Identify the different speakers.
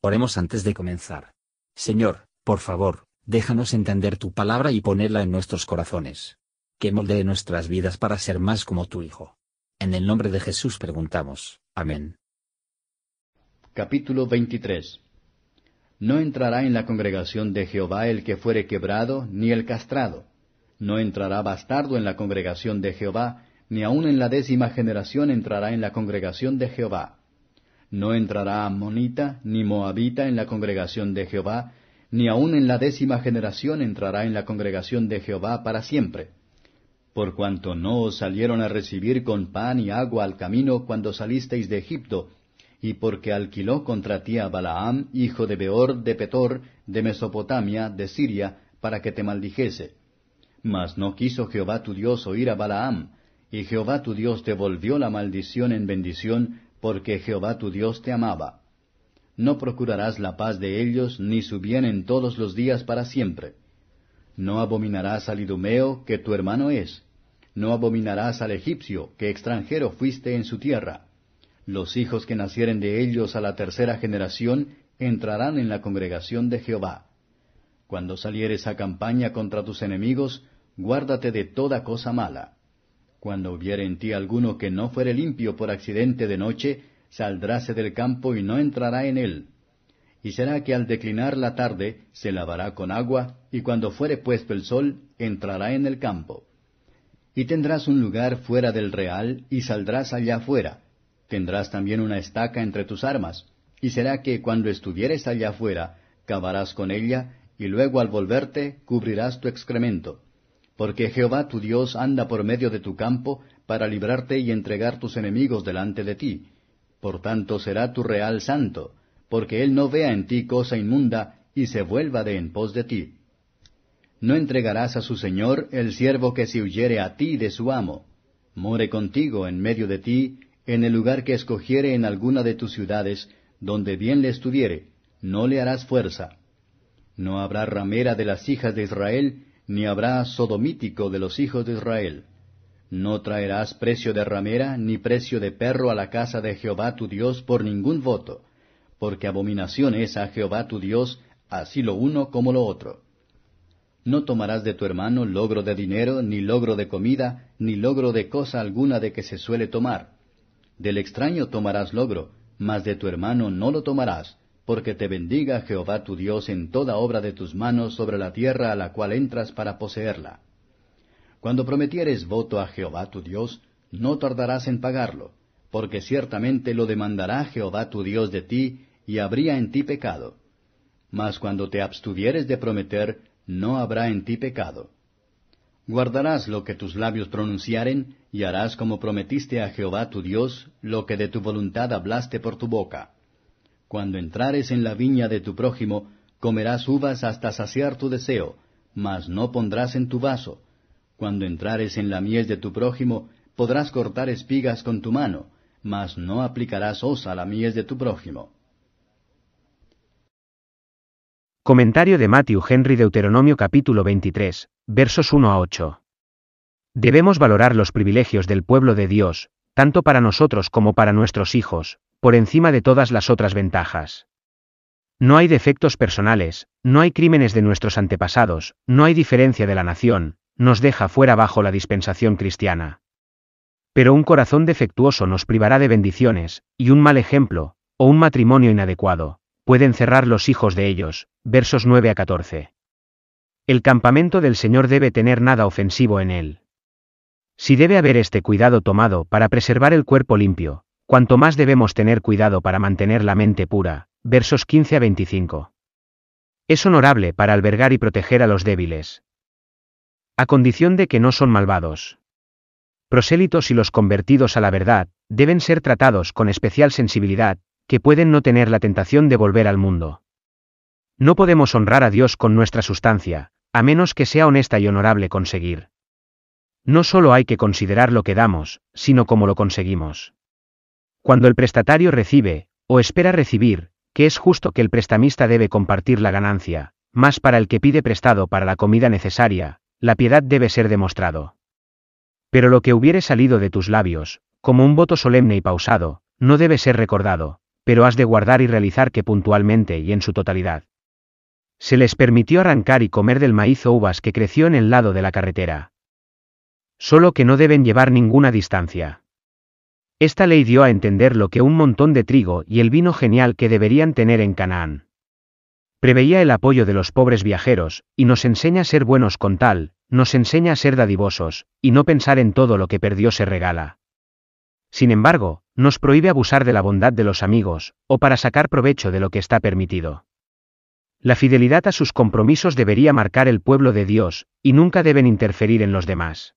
Speaker 1: Oremos antes de comenzar. Señor, por favor, déjanos entender tu palabra y ponerla en nuestros corazones. Que moldee nuestras vidas para ser más como tu Hijo. En el nombre de Jesús preguntamos. Amén.
Speaker 2: Capítulo 23 No entrará en la congregación de Jehová el que fuere quebrado, ni el castrado. No entrará bastardo en la congregación de Jehová, ni aun en la décima generación entrará en la congregación de Jehová no entrará amonita ni moabita en la congregación de Jehová, ni aun en la décima generación entrará en la congregación de Jehová para siempre. Por cuanto no os salieron a recibir con pan y agua al camino cuando salisteis de Egipto, y porque alquiló contra ti a Balaam, hijo de Beor de Petor, de Mesopotamia, de Siria, para que te maldijese. Mas no quiso Jehová tu Dios oír a Balaam, y Jehová tu Dios devolvió la maldición en bendición, porque Jehová tu Dios te amaba. No procurarás la paz de ellos, ni su bien en todos los días para siempre. No abominarás al idumeo, que tu hermano es. No abominarás al egipcio, que extranjero fuiste en su tierra. Los hijos que nacieren de ellos a la tercera generación entrarán en la congregación de Jehová. Cuando salieres a campaña contra tus enemigos, guárdate de toda cosa mala. Cuando hubiere en ti alguno que no fuere limpio por accidente de noche, saldráse del campo y no entrará en él. Y será que al declinar la tarde se lavará con agua, y cuando fuere puesto el sol, entrará en el campo. Y tendrás un lugar fuera del real, y saldrás allá fuera. Tendrás también una estaca entre tus armas, y será que cuando estuvieres allá fuera, cavarás con ella, y luego al volverte cubrirás tu excremento porque Jehová tu Dios anda por medio de tu campo para librarte y entregar tus enemigos delante de ti. Por tanto será tu real santo, porque él no vea en ti cosa inmunda y se vuelva de en pos de ti. No entregarás a su señor el siervo que se huyere a ti de su amo. More contigo en medio de ti, en el lugar que escogiere en alguna de tus ciudades, donde bien le estuviere, no le harás fuerza. No habrá ramera de las hijas de Israel, ni habrá sodomítico de los hijos de Israel. No traerás precio de ramera ni precio de perro a la casa de Jehová tu Dios por ningún voto, porque abominación es a Jehová tu Dios, así lo uno como lo otro. No tomarás de tu hermano logro de dinero, ni logro de comida, ni logro de cosa alguna de que se suele tomar. Del extraño tomarás logro, mas de tu hermano no lo tomarás, porque te bendiga Jehová tu Dios en toda obra de tus manos sobre la tierra a la cual entras para poseerla. Cuando prometieres voto a Jehová tu Dios, no tardarás en pagarlo, porque ciertamente lo demandará Jehová tu Dios de ti, y habría en ti pecado. Mas cuando te abstuvieres de prometer, no habrá en ti pecado. Guardarás lo que tus labios pronunciaren, y harás como prometiste a Jehová tu Dios, lo que de tu voluntad hablaste por tu boca cuando entrares en la viña de tu prójimo, comerás uvas hasta saciar tu deseo, mas no pondrás en tu vaso. Cuando entrares en la mies de tu prójimo, podrás cortar espigas con tu mano, mas no aplicarás osa a la mies de tu prójimo.
Speaker 3: Comentario de Matthew Henry Deuteronomio capítulo 23, versos 1 a 8. Debemos valorar los privilegios del pueblo de Dios, tanto para nosotros como para nuestros hijos, por encima de todas las otras ventajas. No hay defectos personales, no hay crímenes de nuestros antepasados, no hay diferencia de la nación, nos deja fuera bajo la dispensación cristiana. Pero un corazón defectuoso nos privará de bendiciones, y un mal ejemplo, o un matrimonio inadecuado, pueden cerrar los hijos de ellos. Versos 9 a 14. El campamento del Señor debe tener nada ofensivo en él. Si debe haber este cuidado tomado para preservar el cuerpo limpio, cuanto más debemos tener cuidado para mantener la mente pura. Versos 15 a 25. Es honorable para albergar y proteger a los débiles. A condición de que no son malvados. Prosélitos y los convertidos a la verdad, deben ser tratados con especial sensibilidad, que pueden no tener la tentación de volver al mundo. No podemos honrar a Dios con nuestra sustancia, a menos que sea honesta y honorable conseguir. No solo hay que considerar lo que damos, sino cómo lo conseguimos. Cuando el prestatario recibe, o espera recibir, que es justo que el prestamista debe compartir la ganancia, más para el que pide prestado para la comida necesaria, la piedad debe ser demostrado. Pero lo que hubiere salido de tus labios, como un voto solemne y pausado, no debe ser recordado, pero has de guardar y realizar que puntualmente y en su totalidad. Se les permitió arrancar y comer del maíz o uvas que creció en el lado de la carretera. Solo que no deben llevar ninguna distancia. Esta ley dio a entender lo que un montón de trigo y el vino genial que deberían tener en Canaán. Preveía el apoyo de los pobres viajeros, y nos enseña a ser buenos con tal, nos enseña a ser dadivosos, y no pensar en todo lo que perdió se regala. Sin embargo, nos prohíbe abusar de la bondad de los amigos, o para sacar provecho de lo que está permitido. La fidelidad a sus compromisos debería marcar el pueblo de Dios, y nunca deben interferir en los demás.